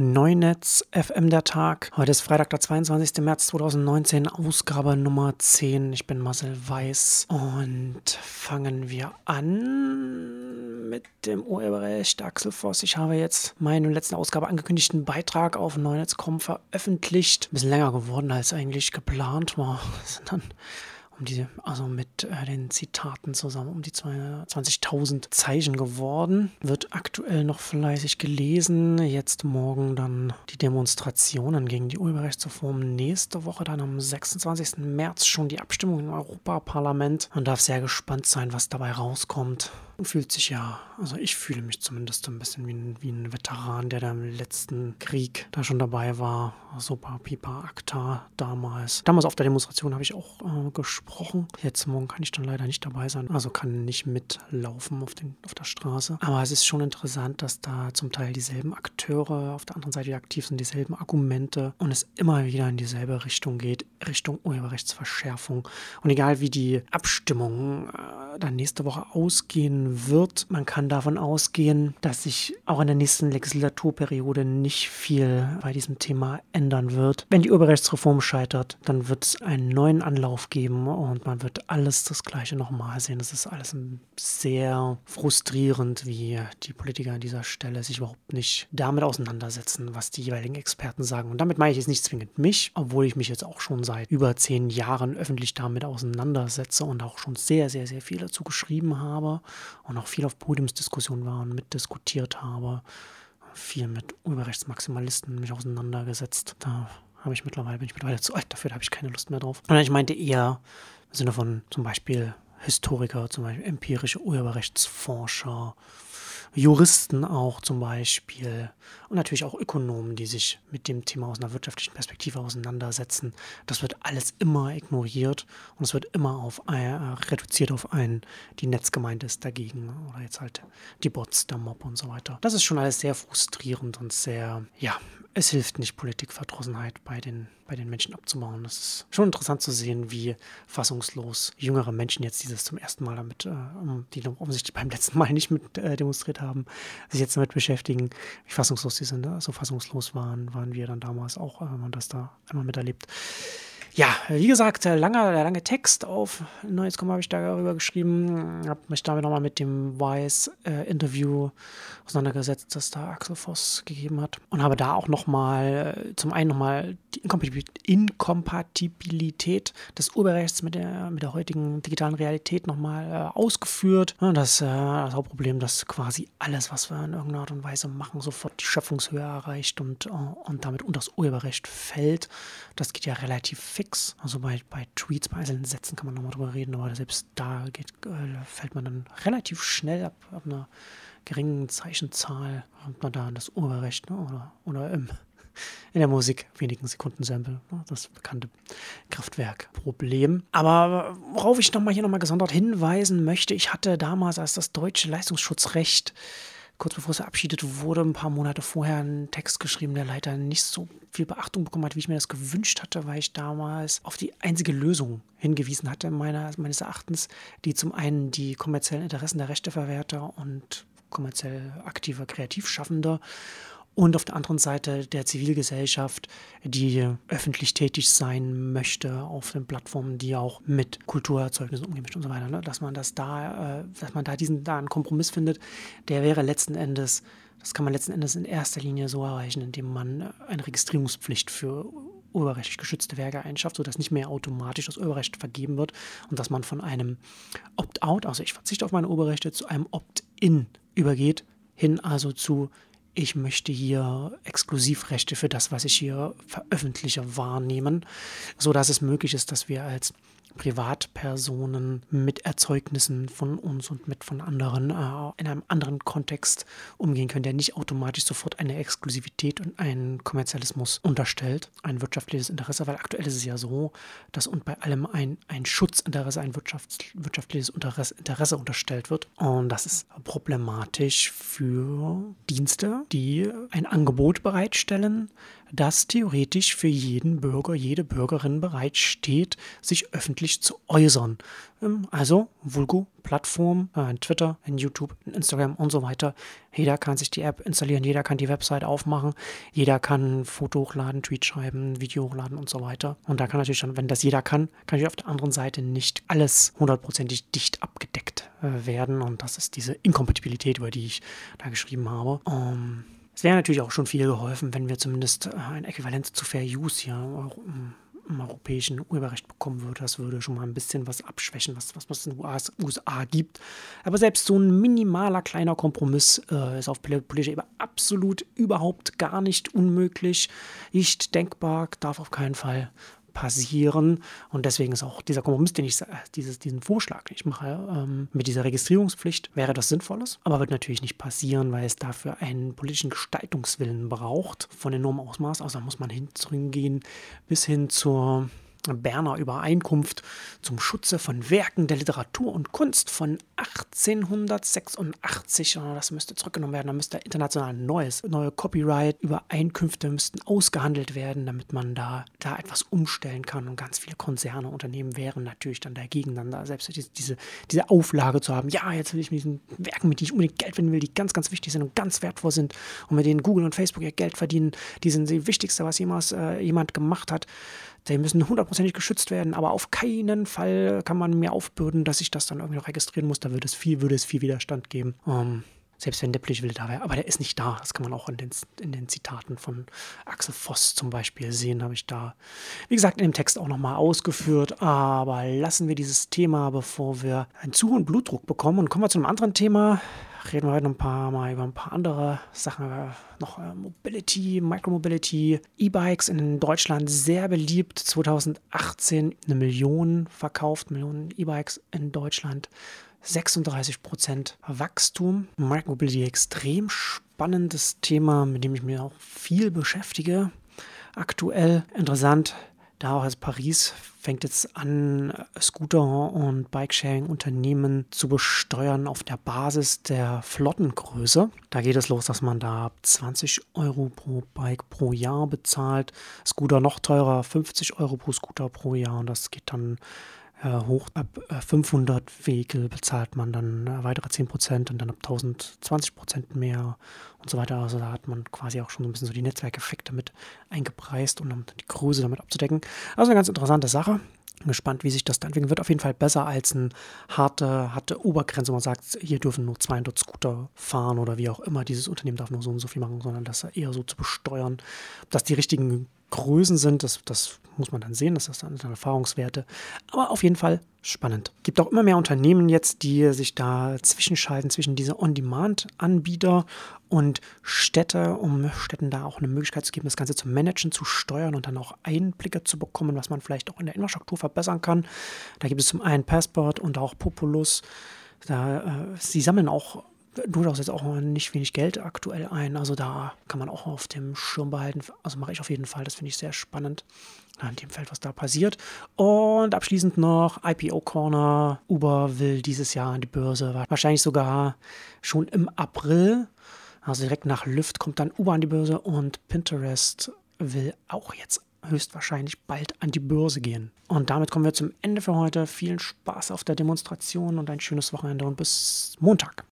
Neunetz FM der Tag. Heute ist Freitag, der 22. März 2019, Ausgabe Nummer 10. Ich bin Marcel Weiß und fangen wir an mit dem Urheberrecht Axel Voss. Ich habe jetzt meinen letzten Ausgabe angekündigten Beitrag auf Neunetz.com veröffentlicht. Ein bisschen länger geworden als eigentlich geplant war. Das sind dann um die, also mit äh, den Zitaten zusammen um die 20.000 Zeichen geworden. Wird aktuell noch fleißig gelesen. Jetzt morgen dann die Demonstrationen gegen die Urheberrechtsreform. Nächste Woche dann am 26. März schon die Abstimmung im Europaparlament. Man darf sehr gespannt sein, was dabei rauskommt fühlt sich ja, also ich fühle mich zumindest ein bisschen wie ein, wie ein Veteran, der da im letzten Krieg da schon dabei war. Super Pipa Acta damals. Damals auf der Demonstration habe ich auch äh, gesprochen. Jetzt morgen kann ich dann leider nicht dabei sein, also kann nicht mitlaufen auf, den, auf der Straße. Aber es ist schon interessant, dass da zum Teil dieselben Akteure auf der anderen Seite aktiv sind, dieselben Argumente und es immer wieder in dieselbe Richtung geht, Richtung Urheberrechtsverschärfung. Und egal wie die Abstimmung äh, dann nächste Woche ausgehen wird. Man kann davon ausgehen, dass sich auch in der nächsten Legislaturperiode nicht viel bei diesem Thema ändern wird. Wenn die Urheberrechtsreform scheitert, dann wird es einen neuen Anlauf geben und man wird alles das Gleiche nochmal sehen. Das ist alles sehr frustrierend, wie die Politiker an dieser Stelle sich überhaupt nicht damit auseinandersetzen, was die jeweiligen Experten sagen. Und damit meine ich jetzt nicht zwingend mich, obwohl ich mich jetzt auch schon seit über zehn Jahren öffentlich damit auseinandersetze und auch schon sehr, sehr, sehr viel dazu geschrieben habe und auch viel auf Podiumsdiskussionen war und mitdiskutiert habe. Viel mit Urheberrechtsmaximalisten mich auseinandergesetzt. Da habe ich mittlerweile, bin ich mittlerweile zu alt dafür, da habe ich keine Lust mehr drauf. Und ich meinte eher im Sinne von zum Beispiel Historiker, zum Beispiel empirische Urheberrechtsforscher, Juristen auch zum Beispiel und natürlich auch Ökonomen, die sich mit dem Thema aus einer wirtschaftlichen Perspektive auseinandersetzen. Das wird alles immer ignoriert und es wird immer auf äh, reduziert auf einen, die Netzgemeinde ist dagegen oder jetzt halt die Bots, der Mob und so weiter. Das ist schon alles sehr frustrierend und sehr, ja, es hilft nicht, Politikverdrossenheit bei den, bei den Menschen abzubauen. Es ist schon interessant zu sehen, wie fassungslos jüngere Menschen jetzt dieses zum ersten Mal damit, äh, die offensichtlich beim letzten Mal nicht mit äh, demonstriert haben, sich jetzt damit beschäftigen, wie fassungslos sie sind. So fassungslos waren, waren wir dann damals auch, wenn man das da einmal miterlebt. Ja, wie gesagt, langer, lange Text auf Neues.com habe ich darüber geschrieben, habe mich damit nochmal mit dem Wise-Interview äh, auseinandergesetzt, das da Axel Voss gegeben hat. Und habe da auch nochmal, äh, zum einen nochmal die Inkompatibilität des Urheberrechts mit der, mit der heutigen digitalen Realität nochmal äh, ausgeführt. Ja, das, äh, das Hauptproblem, dass quasi alles, was wir in irgendeiner Art und Weise machen, sofort die Schöpfungshöhe erreicht und, äh, und damit unter das Urheberrecht fällt. Das geht ja relativ fix. Also bei, bei Tweets, bei einzelnen Sätzen kann man nochmal drüber reden, aber selbst da geht, äh, fällt man dann relativ schnell ab, ab einer geringen Zeichenzahl, hat man da an das Urheberrecht ne? oder, oder im, in der Musik wenigen Sekunden Sample, das bekannte Kraftwerkproblem. Aber worauf ich nochmal hier nochmal gesondert hinweisen möchte, ich hatte damals als das deutsche Leistungsschutzrecht kurz bevor es verabschiedet wurde, ein paar Monate vorher einen Text geschrieben, der leider nicht so viel Beachtung bekommen hat, wie ich mir das gewünscht hatte, weil ich damals auf die einzige Lösung hingewiesen hatte, meiner, meines Erachtens, die zum einen die kommerziellen Interessen der Rechteverwerter und kommerziell aktiver Kreativschaffender und auf der anderen Seite der Zivilgesellschaft, die öffentlich tätig sein möchte auf den Plattformen, die auch mit Kulturerzeugnissen umgehen und so weiter. Ne? Dass man das da, äh, dass man da diesen da einen Kompromiss findet, der wäre letzten Endes, das kann man letzten Endes in erster Linie so erreichen, indem man eine Registrierungspflicht für urheberrechtlich geschützte Werke einschafft, sodass nicht mehr automatisch das Urheberrecht vergeben wird und dass man von einem Opt-out, also ich verzichte auf meine Urheberrechte, zu einem Opt-in übergeht, hin also zu ich möchte hier Exklusivrechte für das, was ich hier veröffentliche, wahrnehmen, sodass es möglich ist, dass wir als Privatpersonen mit Erzeugnissen von uns und mit von anderen äh, in einem anderen Kontext umgehen können, der nicht automatisch sofort eine Exklusivität und einen Kommerzialismus unterstellt, ein wirtschaftliches Interesse, weil aktuell ist es ja so, dass und bei allem ein, ein Schutzinteresse, ein wirtschafts wirtschaftliches Interesse, Interesse unterstellt wird. Und das ist problematisch für Dienste, die ein Angebot bereitstellen, das theoretisch für jeden Bürger, jede Bürgerin bereitsteht, sich öffentlich zu äußern. Ähm, also Vulgo, Plattform, äh, Twitter, in YouTube, in Instagram und so weiter. Jeder kann sich die App installieren, jeder kann die Website aufmachen, jeder kann Foto hochladen, Tweet schreiben, Video hochladen und so weiter. Und da kann natürlich dann, wenn das jeder kann, kann ich auf der anderen Seite nicht alles hundertprozentig dicht abgedeckt äh, werden. Und das ist diese Inkompatibilität, über die ich da geschrieben habe. Um, es wäre natürlich auch schon viel geholfen, wenn wir zumindest äh, ein Äquivalent zu Fair Use hier ähm, im europäischen Urheberrecht bekommen würde. Das würde schon mal ein bisschen was abschwächen, was, was, was es in den USA gibt. Aber selbst so ein minimaler kleiner Kompromiss äh, ist auf politischer Ebene absolut überhaupt gar nicht unmöglich, nicht denkbar, darf auf keinen Fall passieren. Und deswegen ist auch dieser Kompromiss, den ich, dieses, diesen Vorschlag, den ich mache, ähm, mit dieser Registrierungspflicht, wäre das Sinnvolles. Aber wird natürlich nicht passieren, weil es dafür einen politischen Gestaltungswillen braucht von enormem Ausmaß. Also da muss man hingehen bis hin zur Berner Übereinkunft zum Schutze von Werken der Literatur und Kunst von 1886. Das müsste zurückgenommen werden. Da müsste international neues, neue Copyright-Übereinkünfte müssten ausgehandelt werden, damit man da, da etwas umstellen kann. Und ganz viele Konzerne, Unternehmen wären natürlich dann dagegen, dann da selbst diese, diese Auflage zu haben. Ja, jetzt will ich mit diesen Werken, mit denen ich unbedingt Geld verdienen will, die ganz, ganz wichtig sind und ganz wertvoll sind und mit denen Google und Facebook ihr Geld verdienen. Die sind das Wichtigste, was jemals äh, jemand gemacht hat. Die müssen hundertprozentig geschützt werden, aber auf keinen Fall kann man mir aufbürden, dass ich das dann irgendwie noch registrieren muss. Da würde es viel, würde es viel Widerstand geben. Ähm, selbst wenn Depplich will da wäre. Aber der ist nicht da. Das kann man auch in den, in den Zitaten von Axel Voss zum Beispiel sehen. Habe ich da, wie gesagt, in dem Text auch nochmal ausgeführt. Aber lassen wir dieses Thema, bevor wir einen zu hohen Blutdruck bekommen. Und kommen wir zu einem anderen Thema reden wir heute noch ein paar Mal über ein paar andere Sachen. Noch äh, Mobility, Micromobility, E-Bikes in Deutschland sehr beliebt. 2018 eine Million verkauft, Millionen E-Bikes in Deutschland. 36 Prozent Wachstum. Micromobility extrem spannendes Thema, mit dem ich mich auch viel beschäftige. Aktuell interessant da auch als Paris fängt jetzt an, Scooter- und Bikesharing-Unternehmen zu besteuern auf der Basis der Flottengröße. Da geht es los, dass man da 20 Euro pro Bike pro Jahr bezahlt. Scooter noch teurer, 50 Euro pro Scooter pro Jahr. Und das geht dann hoch. Ab 500 äh, Vehikel bezahlt man dann äh, weitere 10% und dann ab 1000 20% mehr und so weiter. Also da hat man quasi auch schon so ein bisschen so die Netzwerkeffekte mit eingepreist, um die Größe damit abzudecken. Also eine ganz interessante Sache. Bin gespannt, wie sich das dann entwickeln wird. Auf jeden Fall besser als eine harte, harte Obergrenze, wo man sagt, hier dürfen nur 200 Scooter fahren oder wie auch immer. Dieses Unternehmen darf nur so und so viel machen, sondern das eher so zu besteuern. Ob das die richtigen Größen sind, das, das muss man dann sehen, das ist dann Erfahrungswerte. Aber auf jeden Fall spannend. Es Gibt auch immer mehr Unternehmen jetzt, die sich da zwischenschalten zwischen diese On-Demand-Anbieter und Städte, um Städten da auch eine Möglichkeit zu geben, das Ganze zu managen, zu steuern und dann auch Einblicke zu bekommen, was man vielleicht auch in der Infrastruktur verbessern kann. Da gibt es zum einen Passport und auch Populus. Da, äh, sie sammeln auch durchaus jetzt auch nicht wenig Geld aktuell ein. Also da kann man auch auf dem Schirm behalten. Also mache ich auf jeden Fall. Das finde ich sehr spannend in dem Feld, was da passiert. Und abschließend noch IPO Corner. Uber will dieses Jahr an die Börse. Wahrscheinlich sogar schon im April. Also direkt nach Lyft kommt dann Uber an die Börse und Pinterest will auch jetzt höchstwahrscheinlich bald an die Börse gehen. Und damit kommen wir zum Ende für heute. Vielen Spaß auf der Demonstration und ein schönes Wochenende und bis Montag.